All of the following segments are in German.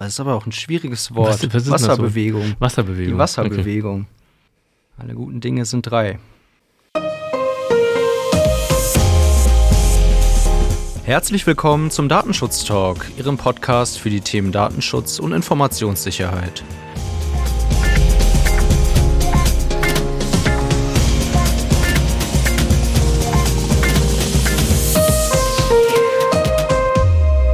Das ist aber auch ein schwieriges Wort. Was- was das so? Wasserbewegung. Wasserbewegung. Die Wasserbewegung. Alle guten Dinge sind drei. Herzlich willkommen zum Datenschutz Talk, Ihrem Podcast für die Themen Datenschutz und Informationssicherheit.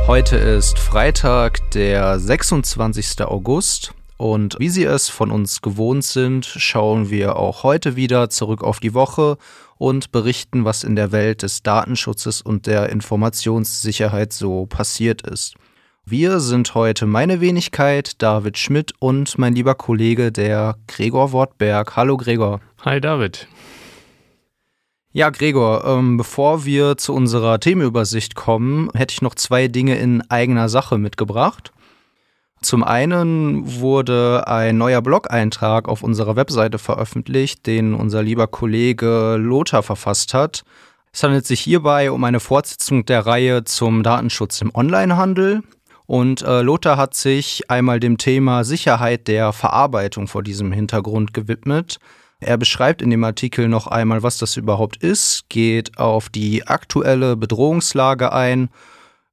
Heute ist Freitag, der 26. August. Und wie Sie es von uns gewohnt sind, schauen wir auch heute wieder zurück auf die Woche und berichten, was in der Welt des Datenschutzes und der Informationssicherheit so passiert ist. Wir sind heute meine Wenigkeit, David Schmidt und mein lieber Kollege, der Gregor Wortberg. Hallo Gregor. Hi David. Ja, Gregor, ähm, bevor wir zu unserer Themenübersicht kommen, hätte ich noch zwei Dinge in eigener Sache mitgebracht. Zum einen wurde ein neuer Blog-Eintrag auf unserer Webseite veröffentlicht, den unser lieber Kollege Lothar verfasst hat. Es handelt sich hierbei um eine Fortsetzung der Reihe zum Datenschutz im Onlinehandel. Und äh, Lothar hat sich einmal dem Thema Sicherheit der Verarbeitung vor diesem Hintergrund gewidmet. Er beschreibt in dem Artikel noch einmal, was das überhaupt ist, geht auf die aktuelle Bedrohungslage ein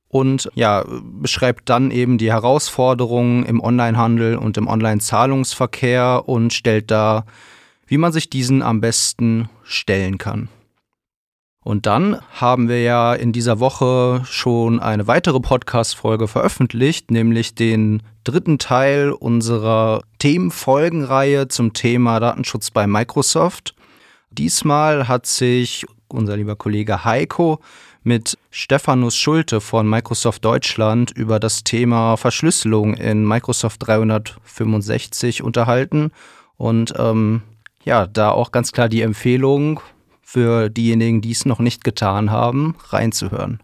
und ja, beschreibt dann eben die Herausforderungen im Onlinehandel und im Online-Zahlungsverkehr und stellt dar, wie man sich diesen am besten stellen kann. Und dann haben wir ja in dieser Woche schon eine weitere Podcast-Folge veröffentlicht, nämlich den dritten Teil unserer Themenfolgenreihe zum Thema Datenschutz bei Microsoft. Diesmal hat sich unser lieber Kollege Heiko mit Stephanus Schulte von Microsoft Deutschland über das Thema Verschlüsselung in Microsoft 365 unterhalten. Und ähm, ja, da auch ganz klar die Empfehlung für diejenigen, die es noch nicht getan haben, reinzuhören.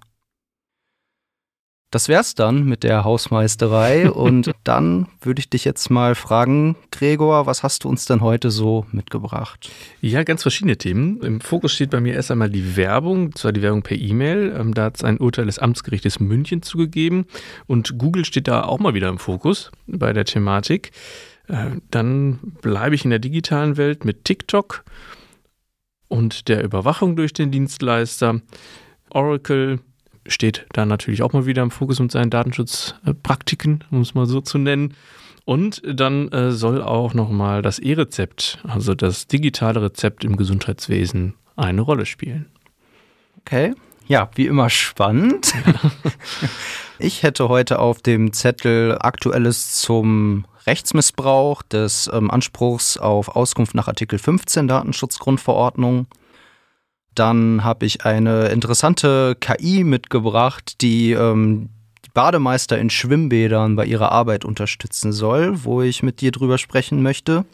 Das wär's dann mit der Hausmeisterei und dann würde ich dich jetzt mal fragen, Gregor, was hast du uns denn heute so mitgebracht? Ja, ganz verschiedene Themen. Im Fokus steht bei mir erst einmal die Werbung, zwar die Werbung per E-Mail. Ähm, Da hat es ein Urteil des Amtsgerichtes München zugegeben und Google steht da auch mal wieder im Fokus bei der Thematik. Äh, Dann bleibe ich in der digitalen Welt mit TikTok und der Überwachung durch den Dienstleister. Oracle steht da natürlich auch mal wieder im Fokus mit seinen Datenschutzpraktiken, um es mal so zu nennen. Und dann äh, soll auch nochmal das E-Rezept, also das digitale Rezept im Gesundheitswesen, eine Rolle spielen. Okay. Ja, wie immer spannend. Ich hätte heute auf dem Zettel Aktuelles zum Rechtsmissbrauch des ähm, Anspruchs auf Auskunft nach Artikel 15 Datenschutzgrundverordnung. Dann habe ich eine interessante KI mitgebracht, die ähm, die Bademeister in Schwimmbädern bei ihrer Arbeit unterstützen soll, wo ich mit dir drüber sprechen möchte.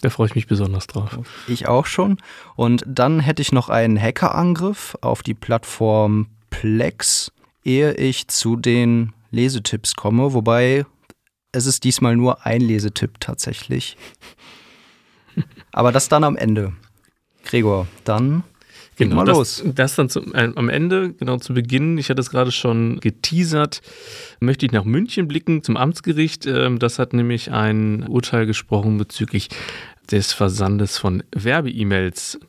Da freue ich mich besonders drauf. Ich auch schon. Und dann hätte ich noch einen Hackerangriff auf die Plattform Plex, ehe ich zu den Lesetipps komme. Wobei es ist diesmal nur ein Lesetipp tatsächlich. Aber das dann am Ende. Gregor, dann leg mal das, los. das dann zum, äh, am Ende, genau zu Beginn, ich hatte es gerade schon geteasert, möchte ich nach München blicken zum Amtsgericht. Ähm, das hat nämlich ein Urteil gesprochen bezüglich des Versandes von Werbe-E-Mails.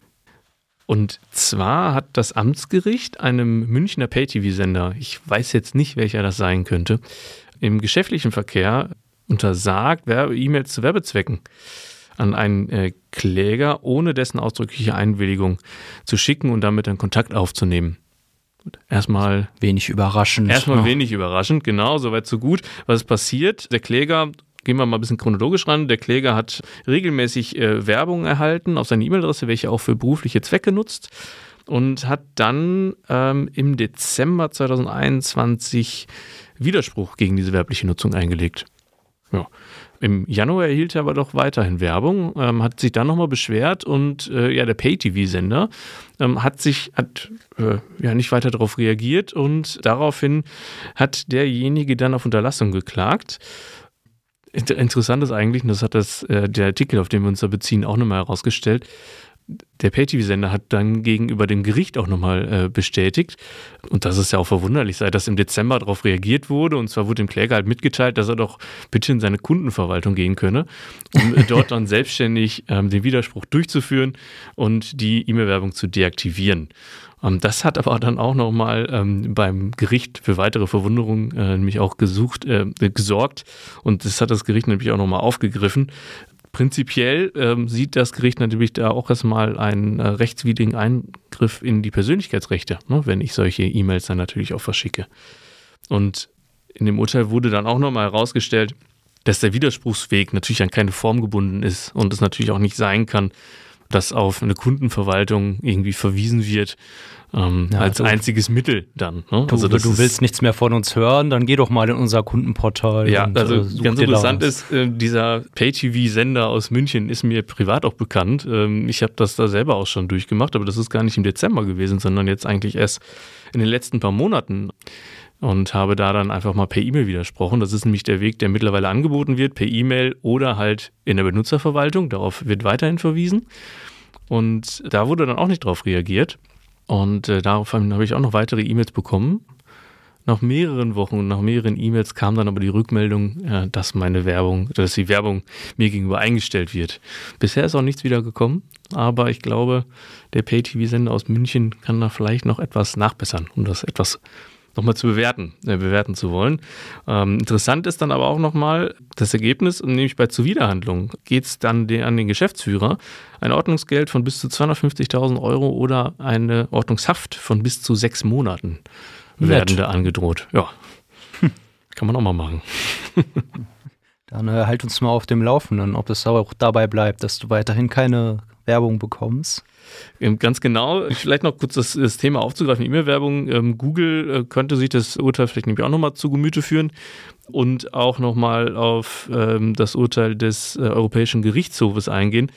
Und zwar hat das Amtsgericht einem Münchner Pay-TV-Sender, ich weiß jetzt nicht, welcher das sein könnte, im geschäftlichen Verkehr untersagt, Werbe-E-Mails zu Werbezwecken an einen äh, Kläger ohne dessen ausdrückliche Einwilligung zu schicken und damit dann Kontakt aufzunehmen. Erstmal Wenig überraschend. Erstmal Ja. wenig überraschend, genau, soweit so gut. Was ist passiert? Der Kläger, gehen wir mal ein bisschen chronologisch ran, der Kläger hat regelmäßig äh, Werbung erhalten auf seine E-Mail-Adresse, welche auch für berufliche Zwecke nutzt und hat dann ähm, im Dezember 2021 Widerspruch gegen diese werbliche Nutzung eingelegt. Ja. Im Januar erhielt er aber doch weiterhin Werbung, ähm, hat sich dann nochmal beschwert und äh, ja, der Pay-TV-Sender ähm, hat sich, hat äh, ja nicht weiter darauf reagiert und daraufhin hat derjenige dann auf Unterlassung geklagt. Inter- Interessant ist eigentlich, und das hat das, äh, der Artikel, auf den wir uns da beziehen, auch nochmal herausgestellt, der Pay-TV-Sender hat dann gegenüber dem Gericht auch nochmal äh, bestätigt, und das ist ja auch verwunderlich sei, dass im Dezember darauf reagiert wurde. Und zwar wurde dem Kläger halt mitgeteilt, dass er doch bitte in seine Kundenverwaltung gehen könne, um dort dann selbstständig ähm, den Widerspruch durchzuführen und die E-Mail-Werbung zu deaktivieren. Ähm, das hat aber dann auch nochmal ähm, beim Gericht für weitere Verwunderungen äh, nämlich auch gesucht, äh, gesorgt. Und das hat das Gericht nämlich auch nochmal aufgegriffen. Prinzipiell ähm, sieht das Gericht natürlich da auch erstmal einen äh, rechtswidrigen Eingriff in die Persönlichkeitsrechte, ne, wenn ich solche E-Mails dann natürlich auch verschicke. Und in dem Urteil wurde dann auch nochmal herausgestellt, dass der Widerspruchsweg natürlich an keine Form gebunden ist und es natürlich auch nicht sein kann, dass auf eine Kundenverwaltung irgendwie verwiesen wird ähm, ja, als du, einziges Mittel dann. Ne? Du, also du willst nichts mehr von uns hören, dann geh doch mal in unser Kundenportal. Ja, und, also äh, ganz interessant ist, äh, dieser Pay-TV-Sender aus München ist mir privat auch bekannt. Ähm, ich habe das da selber auch schon durchgemacht, aber das ist gar nicht im Dezember gewesen, sondern jetzt eigentlich erst in den letzten paar Monaten und habe da dann einfach mal per E-Mail widersprochen. Das ist nämlich der Weg, der mittlerweile angeboten wird, per E-Mail oder halt in der Benutzerverwaltung. Darauf wird weiterhin verwiesen. Und da wurde dann auch nicht drauf reagiert. Und äh, daraufhin habe ich auch noch weitere E-Mails bekommen. Nach mehreren Wochen und nach mehreren E-Mails kam dann aber die Rückmeldung, äh, dass meine Werbung, dass die Werbung mir gegenüber eingestellt wird. Bisher ist auch nichts wieder gekommen, aber ich glaube, der Pay-TV-Sender aus München kann da vielleicht noch etwas nachbessern, um das etwas nochmal zu bewerten, äh, bewerten zu wollen. Ähm, interessant ist dann aber auch nochmal das Ergebnis, nämlich bei Zuwiderhandlung geht es dann den, an den Geschäftsführer ein Ordnungsgeld von bis zu 250.000 Euro oder eine Ordnungshaft von bis zu sechs Monaten werden da angedroht. Ja, hm. kann man auch mal machen. Dann äh, halt uns mal auf dem Laufenden, ob es auch dabei bleibt, dass du weiterhin keine Werbung bekommst. Ähm, ganz genau. Vielleicht noch kurz das, das Thema aufzugreifen, E-Mail-Werbung. Ähm, Google äh, könnte sich das Urteil vielleicht nämlich auch nochmal zu Gemüte führen und auch nochmal auf ähm, das Urteil des äh, Europäischen Gerichtshofes eingehen.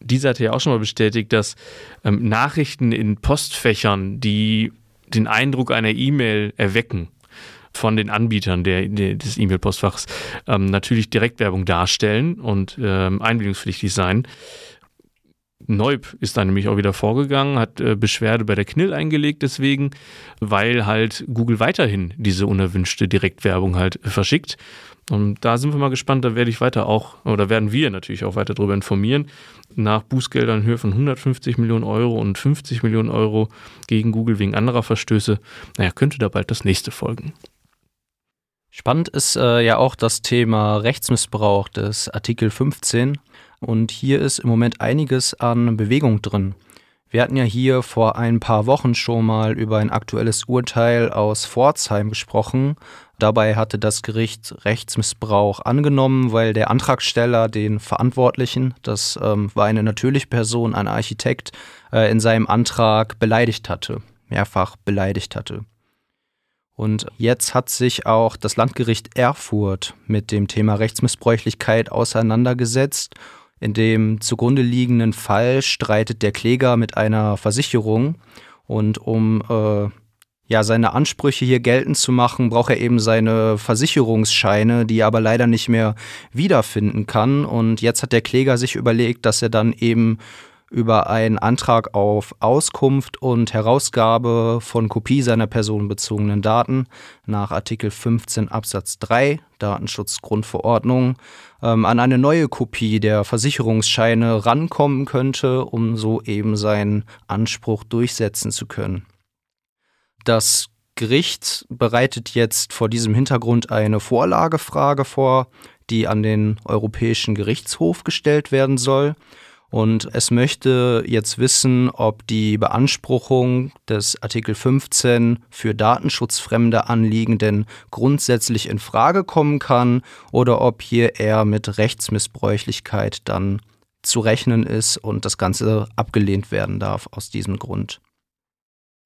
Dieser hat ja auch schon mal bestätigt, dass ähm, Nachrichten in Postfächern, die den Eindruck einer E-Mail erwecken, von den Anbietern der, der des E-Mail-Postfachs ähm, natürlich Direktwerbung darstellen und ähm, einwilligungspflichtig sein. Neub ist dann nämlich auch wieder vorgegangen, hat äh, Beschwerde bei der KNIL eingelegt deswegen, weil halt Google weiterhin diese unerwünschte Direktwerbung halt verschickt. Und da sind wir mal gespannt, da werde ich weiter auch, oder werden wir natürlich auch weiter darüber informieren. Nach Bußgeldern in Höhe von 150 Millionen Euro und 50 Millionen Euro gegen Google wegen anderer Verstöße, naja, könnte da bald das nächste folgen. Spannend ist äh, ja auch das Thema Rechtsmissbrauch des Artikel 15 und hier ist im Moment einiges an Bewegung drin. Wir hatten ja hier vor ein paar Wochen schon mal über ein aktuelles Urteil aus Pforzheim gesprochen. Dabei hatte das Gericht Rechtsmissbrauch angenommen, weil der Antragsteller den Verantwortlichen, das ähm, war eine natürliche Person, ein Architekt, äh, in seinem Antrag beleidigt hatte, mehrfach beleidigt hatte. Und jetzt hat sich auch das Landgericht Erfurt mit dem Thema Rechtsmissbräuchlichkeit auseinandergesetzt in dem zugrunde liegenden Fall streitet der Kläger mit einer Versicherung und um äh, ja, seine Ansprüche hier geltend zu machen, braucht er eben seine Versicherungsscheine, die er aber leider nicht mehr wiederfinden kann. Und jetzt hat der Kläger sich überlegt, dass er dann eben über einen Antrag auf Auskunft und Herausgabe von Kopie seiner personenbezogenen Daten nach Artikel 15 Absatz 3 Datenschutzgrundverordnung ähm, an eine neue Kopie der Versicherungsscheine rankommen könnte, um so eben seinen Anspruch durchsetzen zu können. Das Gericht bereitet jetzt vor diesem Hintergrund eine Vorlagefrage vor, die an den Europäischen Gerichtshof gestellt werden soll. Und es möchte jetzt wissen, ob die Beanspruchung des Artikel 15 für datenschutzfremde Anliegen denn grundsätzlich in Frage kommen kann oder ob hier eher mit Rechtsmissbräuchlichkeit dann zu rechnen ist und das Ganze abgelehnt werden darf aus diesem Grund.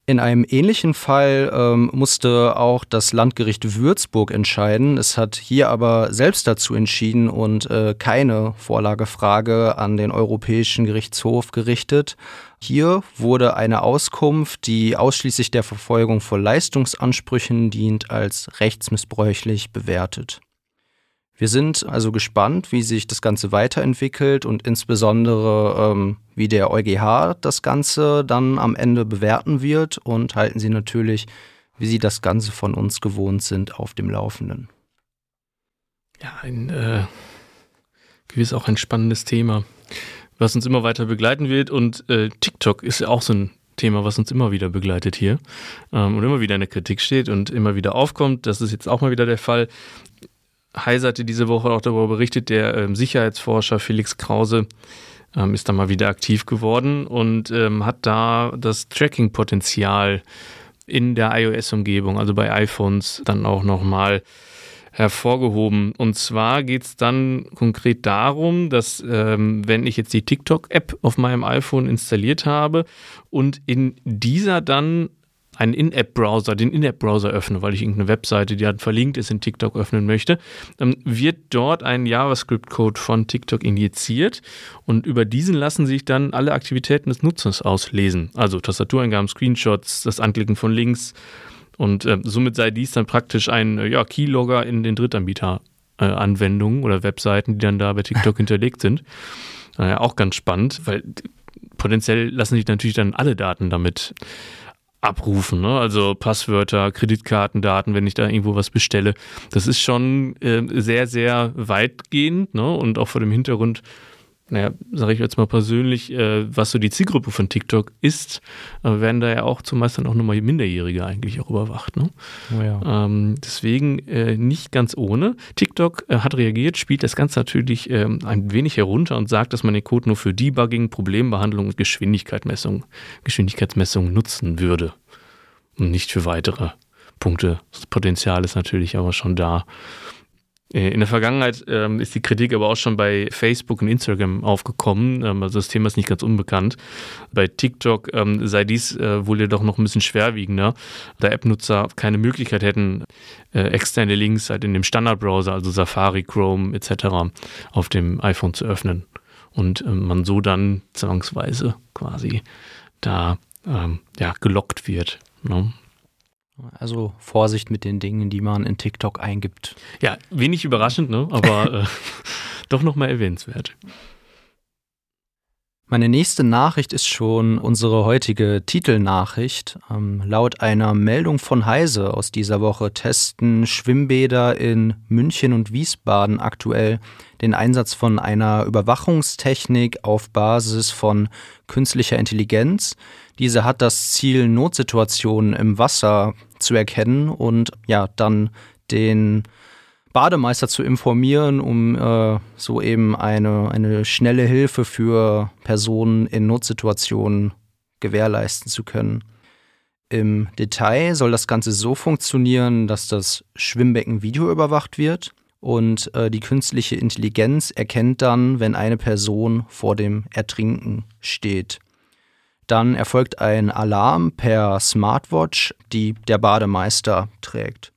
In einem ähnlichen Fall ähm, musste auch das Landgericht Würzburg entscheiden. Es hat hier aber selbst dazu entschieden und äh, keine Vorlagefrage an den Europäischen Gerichtshof gerichtet. Hier wurde eine Auskunft, die ausschließlich der Verfolgung von Leistungsansprüchen dient, als rechtsmissbräuchlich bewertet. Wir sind also gespannt, wie sich das Ganze weiterentwickelt und insbesondere, ähm, wie der EuGH das Ganze dann am Ende bewerten wird und halten Sie natürlich, wie Sie das Ganze von uns gewohnt sind, auf dem Laufenden. Ja, ein äh, gewiss auch ein spannendes Thema, was uns immer weiter begleiten wird. Und äh, TikTok ist ja auch so ein Thema, was uns immer wieder begleitet hier ähm, und immer wieder in der Kritik steht und immer wieder aufkommt. Das ist jetzt auch mal wieder der Fall. Heise hatte diese Woche auch darüber berichtet, der ähm, Sicherheitsforscher Felix Krause ähm, ist da mal wieder aktiv geworden und ähm, hat da das Tracking-Potenzial in der iOS-Umgebung, also bei iPhones, dann auch nochmal hervorgehoben. Und zwar geht es dann konkret darum, dass ähm, wenn ich jetzt die TikTok-App auf meinem iPhone installiert habe und in dieser dann einen In-App-Browser, den In-App-Browser öffne, weil ich irgendeine Webseite, die dann verlinkt ist, in TikTok öffnen möchte, dann wird dort ein JavaScript-Code von TikTok injiziert und über diesen lassen sich dann alle Aktivitäten des Nutzers auslesen. Also Tastatureingaben, Screenshots, das Anklicken von Links und äh, somit sei dies dann praktisch ein äh, ja, Keylogger in den Drittanbieter-Anwendungen äh, oder Webseiten, die dann da bei TikTok hinterlegt sind. Äh, auch ganz spannend, weil potenziell lassen sich natürlich dann alle Daten damit abrufen. Ne? Also Passwörter, Kreditkartendaten, wenn ich da irgendwo was bestelle. Das ist schon äh, sehr, sehr weitgehend ne? und auch vor dem Hintergrund naja, sage ich jetzt mal persönlich, äh, was so die Zielgruppe von TikTok ist, äh, werden da ja auch zumeist dann auch nochmal Minderjährige eigentlich auch überwacht. Ne? Oh ja. ähm, deswegen äh, nicht ganz ohne. TikTok äh, hat reagiert, spielt das Ganze natürlich ähm, ein wenig herunter und sagt, dass man den Code nur für Debugging, Problembehandlung und Geschwindigkeitsmessung, Geschwindigkeitsmessung nutzen würde und nicht für weitere Punkte. Das Potenzial ist natürlich aber schon da. Äh, in der Vergangenheit ähm, ist die Kritik aber auch schon bei Facebook und Instagram aufgekommen. Ähm, also das Thema ist nicht ganz unbekannt. Bei TikTok ähm, sei dies äh, wohl jedoch noch ein bisschen schwerwiegender, da App-Nutzer keine Möglichkeit hätten, äh, externe Links halt in dem Standardbrowser, also Safari, Chrome etc. auf dem iPhone zu öffnen. Und ähm, man so dann zwangsweise quasi da ähm, ja, gelockt wird. Ne? Also Vorsicht mit den Dingen, die man in TikTok eingibt. Ja, wenig überraschend, ne? aber äh, doch nochmal erwähnenswert. Meine nächste Nachricht ist schon unsere heutige Titelnachricht. Ähm, laut einer Meldung von Heise aus dieser Woche testen Schwimmbäder in München und Wiesbaden aktuell den Einsatz von einer Überwachungstechnik auf Basis von künstlicher Intelligenz. Diese hat das Ziel, Notsituationen im Wasser zu erkennen und ja, dann den Bademeister zu informieren, um äh, so eben eine, eine schnelle Hilfe für Personen in Notsituationen gewährleisten zu können. Im Detail soll das Ganze so funktionieren, dass das Schwimmbecken videoüberwacht wird und äh, die künstliche Intelligenz erkennt dann, wenn eine Person vor dem Ertrinken steht. Dann erfolgt ein Alarm per Smartwatch, die der Bademeister trägt.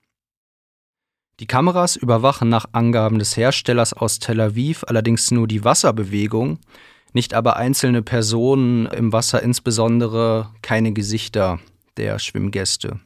Die Kameras überwachen nach Angaben des Herstellers aus Tel Aviv allerdings nur die Wasserbewegung, nicht aber einzelne Personen im Wasser, insbesondere keine Gesichter der Schwimmgäste.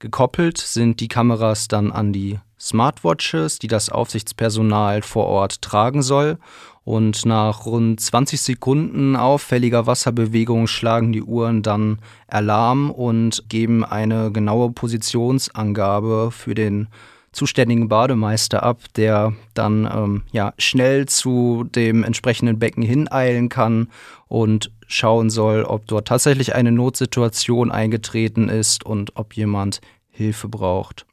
Gekoppelt sind die Kameras dann an die Smartwatches, die das Aufsichtspersonal vor Ort tragen soll. Und nach rund 20 Sekunden auffälliger Wasserbewegung schlagen die Uhren dann Alarm und geben eine genaue Positionsangabe für den zuständigen Bademeister ab, der dann ähm, ja, schnell zu dem entsprechenden Becken hineilen kann und schauen soll, ob dort tatsächlich eine Notsituation eingetreten ist und ob jemand Hilfe braucht.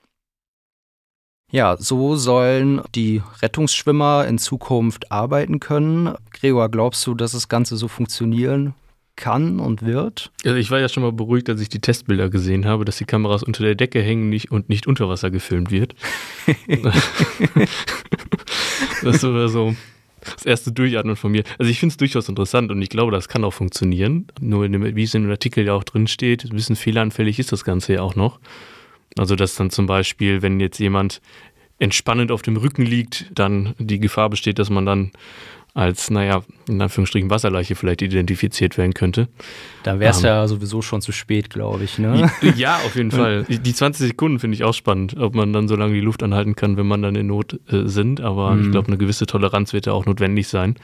Ja, so sollen die Rettungsschwimmer in Zukunft arbeiten können. Gregor, glaubst du, dass das Ganze so funktionieren kann und wird? Also ich war ja schon mal beruhigt, als ich die Testbilder gesehen habe, dass die Kameras unter der Decke hängen nicht, und nicht unter Wasser gefilmt wird. das war so das erste Durchatmen von mir. Also ich finde es durchaus interessant und ich glaube, das kann auch funktionieren. Nur dem, wie es in dem Artikel ja auch drin steht, ein bisschen fehleranfällig ist das Ganze ja auch noch. Also, dass dann zum Beispiel, wenn jetzt jemand entspannend auf dem Rücken liegt, dann die Gefahr besteht, dass man dann als, naja, in Anführungsstrichen Wasserleiche vielleicht identifiziert werden könnte. Da wäre es ähm, ja sowieso schon zu spät, glaube ich. Ne? Ja, auf jeden Fall. Die 20 Sekunden finde ich auch spannend, ob man dann so lange die Luft anhalten kann, wenn man dann in Not äh, sind. Aber mhm. ich glaube, eine gewisse Toleranz wird ja auch notwendig sein.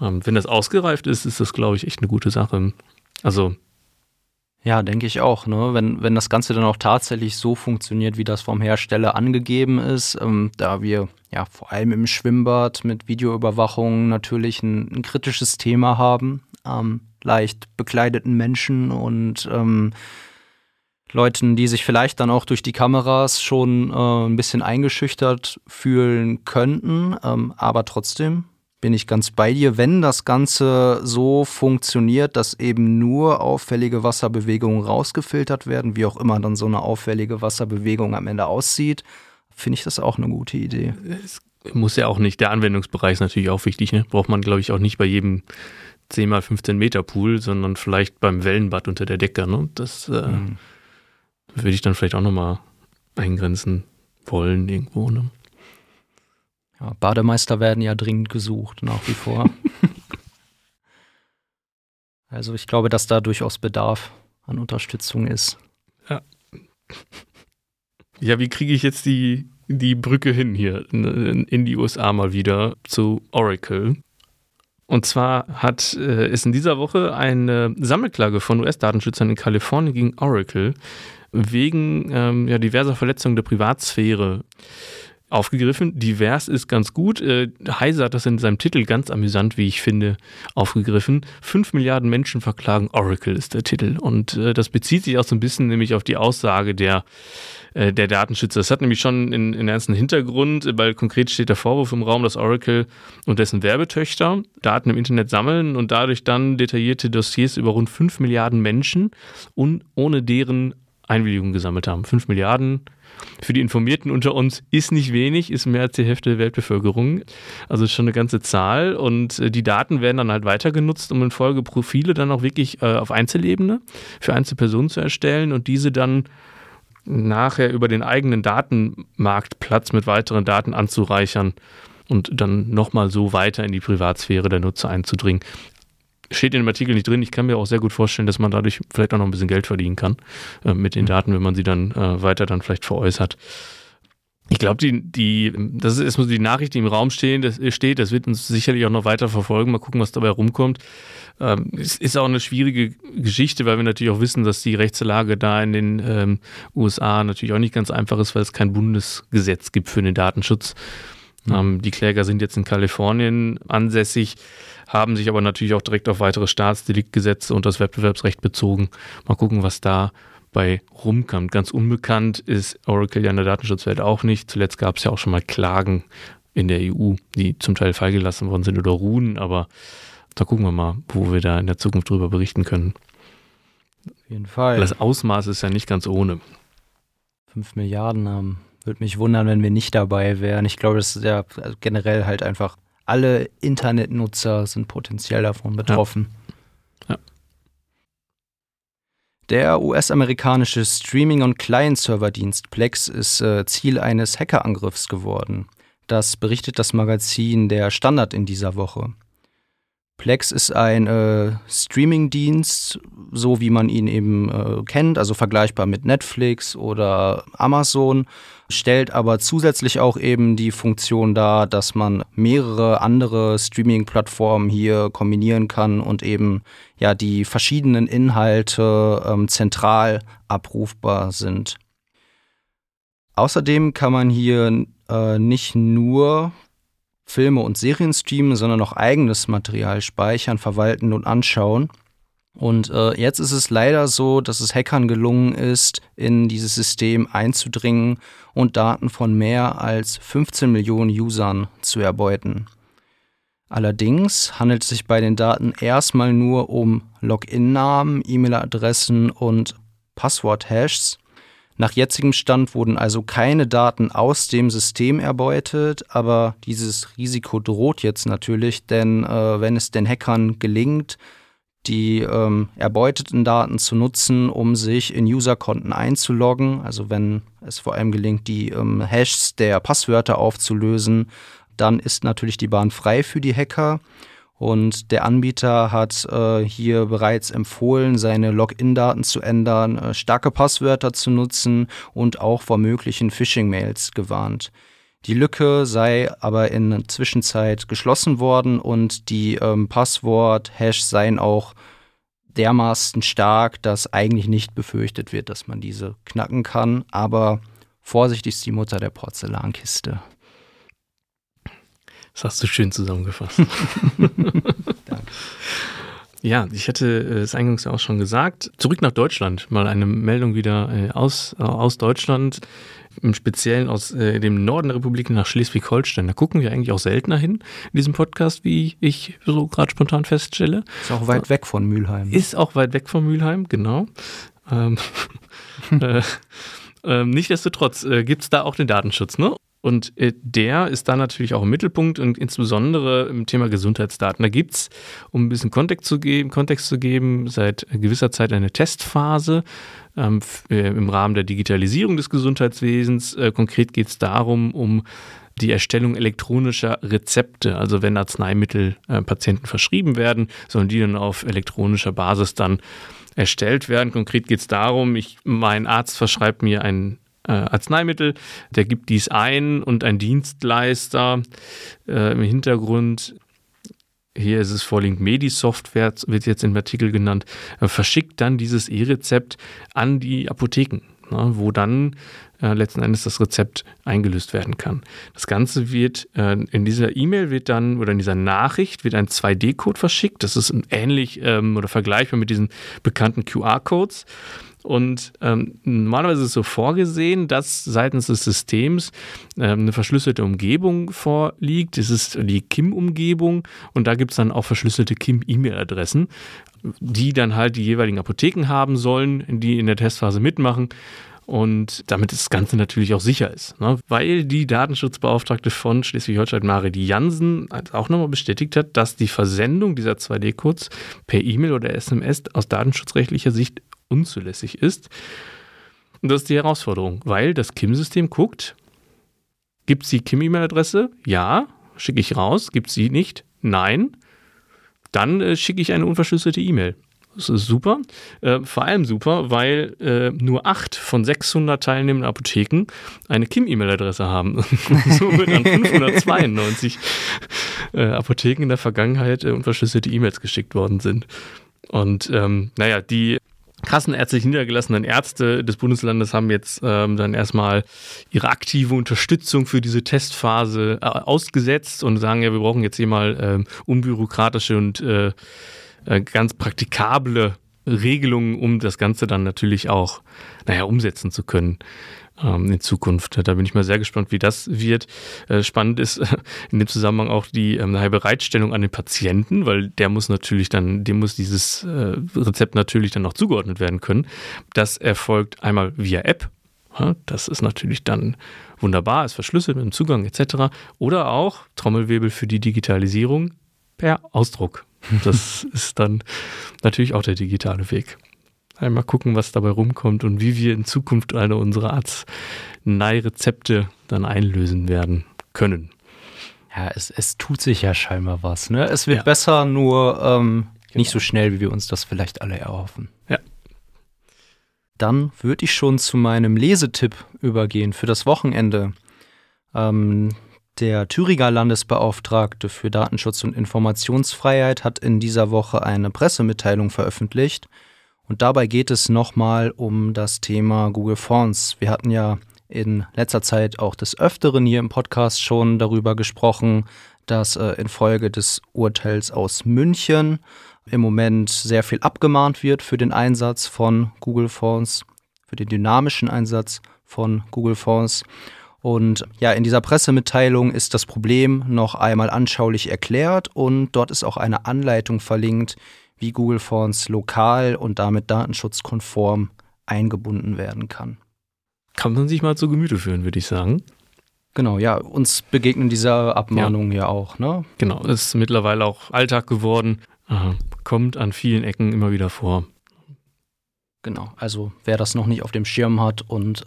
Ähm, wenn das ausgereift ist, ist das, glaube ich, echt eine gute Sache. Also ja, denke ich auch. Ne? Wenn, wenn das Ganze dann auch tatsächlich so funktioniert, wie das vom Hersteller angegeben ist, ähm, da wir ja vor allem im Schwimmbad mit Videoüberwachung natürlich ein, ein kritisches Thema haben, ähm, leicht bekleideten Menschen und ähm, Leuten, die sich vielleicht dann auch durch die Kameras schon äh, ein bisschen eingeschüchtert fühlen könnten, ähm, aber trotzdem bin ich ganz bei dir. Wenn das Ganze so funktioniert, dass eben nur auffällige Wasserbewegungen rausgefiltert werden, wie auch immer dann so eine auffällige Wasserbewegung am Ende aussieht, finde ich das auch eine gute Idee. Es muss ja auch nicht, der Anwendungsbereich ist natürlich auch wichtig, ne? braucht man glaube ich auch nicht bei jedem 10 mal 15 Meter Pool, sondern vielleicht beim Wellenbad unter der Decke. Ne? Das äh, mhm. würde ich dann vielleicht auch nochmal eingrenzen wollen irgendwo. Ne? Ja, Bademeister werden ja dringend gesucht, nach wie vor. also ich glaube, dass da durchaus Bedarf an Unterstützung ist. Ja. Ja, wie kriege ich jetzt die, die Brücke hin hier in, die USA mal wieder zu Oracle? Und zwar hat, äh, ist in dieser Woche eine Sammelklage von US-Datenschützern in Kalifornien gegen Oracle wegen ähm, ja, diverser Verletzungen der Privatsphäre aufgegriffen. Divers ist ganz gut. Äh, Heise hat das in seinem Titel ganz amüsant, wie ich finde, aufgegriffen. Fünf Milliarden Menschen verklagen Oracle ist der Titel. Und äh, das bezieht sich auch so ein bisschen nämlich auf die Aussage der äh, der Datenschützer. Das hat nämlich schon einen, einen ernsten Hintergrund, weil konkret steht der Vorwurf im Raum, dass Oracle und dessen Werbetöchter Daten im Internet sammeln und dadurch dann detaillierte Dossiers über rund fünf Milliarden Menschen und ohne deren Einwilligung gesammelt haben. Fünf Milliarden für die Informierten unter uns ist nicht wenig, ist mehr als die Hälfte der Weltbevölkerung. Also ist schon eine ganze Zahl. Und äh, die Daten werden dann halt weiter genutzt, um in Folge Profile dann auch wirklich äh, auf Einzelebene für Einzelpersonen zu erstellen und diese dann nachher über den eigenen Datenmarktplatz mit weiteren Daten anzureichern und dann nochmal so weiter in die Privatsphäre der Nutzer einzudringen steht in dem Artikel nicht drin. Ich kann mir auch sehr gut vorstellen, dass man dadurch vielleicht auch noch ein bisschen Geld verdienen kann äh, mit den mhm. Daten, wenn man sie dann äh, weiter dann vielleicht veräußert. Ich glaube, die, die, das ist erstmal die Nachricht, die im Raum stehen, das steht, das wird uns sicherlich auch noch weiter verfolgen. Mal gucken, was dabei rumkommt. Ähm, es ist auch eine schwierige Geschichte, weil wir natürlich auch wissen, dass die Rechtslage da in den ähm, USA natürlich auch nicht ganz einfach ist, weil es kein Bundesgesetz gibt für den Datenschutz. Mhm. Ähm, die Kläger sind jetzt in Kalifornien ansässig haben sich aber natürlich auch direkt auf weitere Staatsdeliktgesetze und das Wettbewerbsrecht bezogen. Mal gucken, was da bei rumkommt. Ganz unbekannt ist Oracle ja in der Datenschutzwelt auch nicht. Zuletzt gab es ja auch schon mal Klagen in der EU, die zum Teil freigelassen worden sind oder ruhen, aber da gucken wir mal, wo wir da in der Zukunft drüber berichten können. Auf jeden Fall. Das Ausmaß ist ja nicht ganz ohne. Fünf Milliarden haben. Würde mich wundern, wenn wir nicht dabei wären. Ich glaube, das ist ja generell halt einfach alle Internetnutzer sind potenziell davon betroffen. Ja. ja. Der US-amerikanische Streaming- und Client-Server-Dienst Plex ist äh, Ziel eines Hackerangriffs geworden. Das berichtet das Magazin Der Standard in dieser Woche. Plex ist ein äh, Streaming-Dienst, so wie man ihn eben äh, kennt, also vergleichbar mit Netflix oder Amazon, stellt aber zusätzlich auch eben die Funktion dar, dass man mehrere andere Streaming-Plattformen hier kombinieren kann und eben ja die verschiedenen Inhalte ähm, zentral abrufbar sind. Außerdem kann man hier äh, nicht nur Filme und Serien streamen, sondern auch eigenes Material speichern, verwalten und anschauen. Und äh, jetzt ist es leider so, dass es Hackern gelungen ist, in dieses System einzudringen und Daten von mehr als 15 Millionen Usern zu erbeuten. Allerdings handelt es sich bei den Daten erstmal nur um Login-Namen, E-Mail-Adressen und Passwort-Hashs. Nach jetzigem Stand wurden also keine Daten aus dem System erbeutet, aber dieses Risiko droht jetzt natürlich, denn äh, wenn es den Hackern gelingt, die ähm, erbeuteten Daten zu nutzen, um sich in Userkonten einzuloggen, also wenn es vor allem gelingt, die ähm, Hashs der Passwörter aufzulösen, dann ist natürlich die Bahn frei für die Hacker. Und der Anbieter hat äh, hier bereits empfohlen, seine Login-Daten zu ändern, äh, starke Passwörter zu nutzen und auch vor möglichen Phishing-Mails gewarnt. Die Lücke sei aber in der Zwischenzeit geschlossen worden und die ähm, Passwort-Hash seien auch dermaßen stark, dass eigentlich nicht befürchtet wird, dass man diese knacken kann. Aber vorsichtig ist die Mutter der Porzellankiste. Das hast du schön zusammengefasst. Danke. Ja, ich hatte äh, es eingangs auch schon gesagt. Zurück nach Deutschland. Mal eine Meldung wieder äh, aus, aus Deutschland. Im Speziellen aus äh, dem Norden der Republik nach Schleswig-Holstein. Da gucken wir eigentlich auch seltener hin in diesem Podcast, wie ich so gerade spontan feststelle. Ist auch weit weg von Mülheim. Ist auch weit weg von Mülheim, genau. Ähm, äh, äh, Nichtsdestotrotz äh, gibt es da auch den Datenschutz. Ne? Und äh, der ist da natürlich auch im Mittelpunkt und insbesondere im Thema Gesundheitsdaten. Da gibt es, um ein bisschen Kontext zu geben, Kontext zu geben, seit gewisser Zeit eine Testphase ähm, äh, im Rahmen der Digitalisierung des Gesundheitswesens. Äh, konkret geht es darum, um die Erstellung elektronischer Rezepte. Also wenn Arzneimittel äh, Patienten verschrieben werden, sollen die dann auf elektronischer Basis dann erstellt werden. Konkret geht es darum, ich, mein Arzt verschreibt mir ein äh, Arzneimittel, der gibt dies ein und ein Dienstleister äh, im Hintergrund hier ist es vorliegend Medisoftware, wird jetzt im Artikel genannt, äh, verschickt dann dieses E-Rezept an die Apotheken, ne, wo dann äh, letzten Endes das Rezept eingelöst werden kann. Das Ganze wird äh, in dieser E-Mail wird dann oder in dieser Nachricht wird ein 2D-Code verschickt. Das ist ähnlich ähm, oder vergleichbar mit diesen bekannten QR-Codes. Und ähm, normalerweise ist es so vorgesehen, dass seitens des Systems ähm, eine verschlüsselte Umgebung vorliegt. Das ist die KIM-Umgebung und da gibt es dann auch verschlüsselte KIM-E-Mail-Adressen, die dann halt die jeweiligen Apotheken haben sollen, die in der Testphase mitmachen und damit das Ganze natürlich auch sicher ist. Ne? Weil die Datenschutzbeauftragte von Schleswig-Holstein, Marit Jansen, auch nochmal bestätigt hat, dass die Versendung dieser 2D-Codes per E-Mail oder SMS aus datenschutzrechtlicher Sicht unzulässig ist. Und das ist die Herausforderung, weil das KIM-System guckt, gibt es die KIM-E-Mail-Adresse? Ja, schicke ich raus. Gibt sie nicht? Nein. Dann äh, schicke ich eine unverschlüsselte E-Mail. Das ist super. Äh, vor allem super, weil äh, nur acht von 600 teilnehmenden Apotheken eine KIM-E-Mail-Adresse haben. Somit an 592 äh, Apotheken in der Vergangenheit äh, unverschlüsselte E-Mails geschickt worden sind. Und ähm, naja, die kassenärztlich niedergelassenen Ärzte des Bundeslandes haben jetzt ähm, dann erstmal ihre aktive Unterstützung für diese Testphase äh, ausgesetzt und sagen, ja, wir brauchen jetzt hier mal ähm, unbürokratische und äh, äh, ganz praktikable Regelungen, um das Ganze dann natürlich auch, naja, umsetzen zu können ähm, in Zukunft. Da bin ich mal sehr gespannt, wie das wird. Äh, spannend ist in dem Zusammenhang auch die ähm, Bereitstellung an den Patienten, weil der muss natürlich dann, dem muss dieses äh, Rezept natürlich dann noch zugeordnet werden können. Das erfolgt einmal via App. Das ist natürlich dann wunderbar, ist verschlüsselt mit dem Zugang etc. Oder auch Trommelwirbel für die Digitalisierung per Ausdruck. Das ist dann natürlich auch der digitale Weg. Einmal gucken, was dabei rumkommt und wie wir in Zukunft eine unserer Arzneirezepte dann einlösen werden können. Ja, es, es tut sich ja scheinbar was. Ne? Es wird ja. besser, nur ähm, genau. nicht so schnell, wie wir uns das vielleicht alle erhoffen. Ja. Dann würde ich schon zu meinem Lesetipp übergehen für das Wochenende. Ähm, der Thüringer Landesbeauftragte für Datenschutz und Informationsfreiheit hat in dieser Woche eine Pressemitteilung veröffentlicht, und dabei geht es nochmal um das Thema Google Fonts. Wir hatten ja in letzter Zeit auch des Öfteren hier im Podcast schon darüber gesprochen, dass äh, infolge des Urteils aus München im Moment sehr viel abgemahnt wird für den Einsatz von Google Fonts, für den dynamischen Einsatz von Google Fonts. Und ja, in dieser Pressemitteilung ist das Problem noch einmal anschaulich erklärt und dort ist auch eine Anleitung verlinkt, wie Google Fonts lokal und damit datenschutzkonform eingebunden werden kann. Kann man sich mal zu Gemüte führen, würde ich sagen. Genau, ja, uns begegnen diese Abmahnungen ja, ja auch, ne? Genau, ist mittlerweile auch Alltag geworden, Aha. kommt an vielen Ecken immer wieder vor. Genau, also wer das noch nicht auf dem Schirm hat und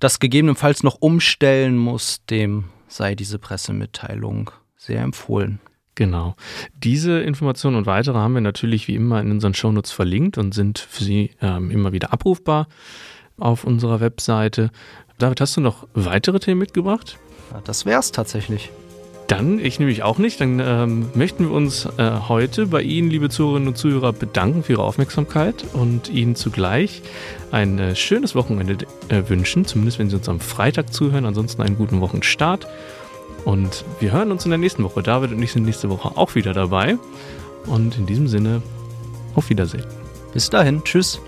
das gegebenenfalls noch umstellen muss, dem sei diese Pressemitteilung sehr empfohlen. Genau. Diese Informationen und weitere haben wir natürlich wie immer in unseren Shownotes verlinkt und sind für Sie ähm, immer wieder abrufbar auf unserer Webseite. David, hast du noch weitere Themen mitgebracht? Ja, das wär's tatsächlich. Dann, ich nehme mich auch nicht, dann ähm, möchten wir uns äh, heute bei Ihnen, liebe Zuhörerinnen und Zuhörer, bedanken für Ihre Aufmerksamkeit und Ihnen zugleich ein äh, schönes Wochenende äh, wünschen, zumindest wenn Sie uns am Freitag zuhören, ansonsten einen guten Wochenstart. Und wir hören uns in der nächsten Woche. David und ich sind nächste Woche auch wieder dabei. Und in diesem Sinne, auf Wiedersehen. Bis dahin, tschüss.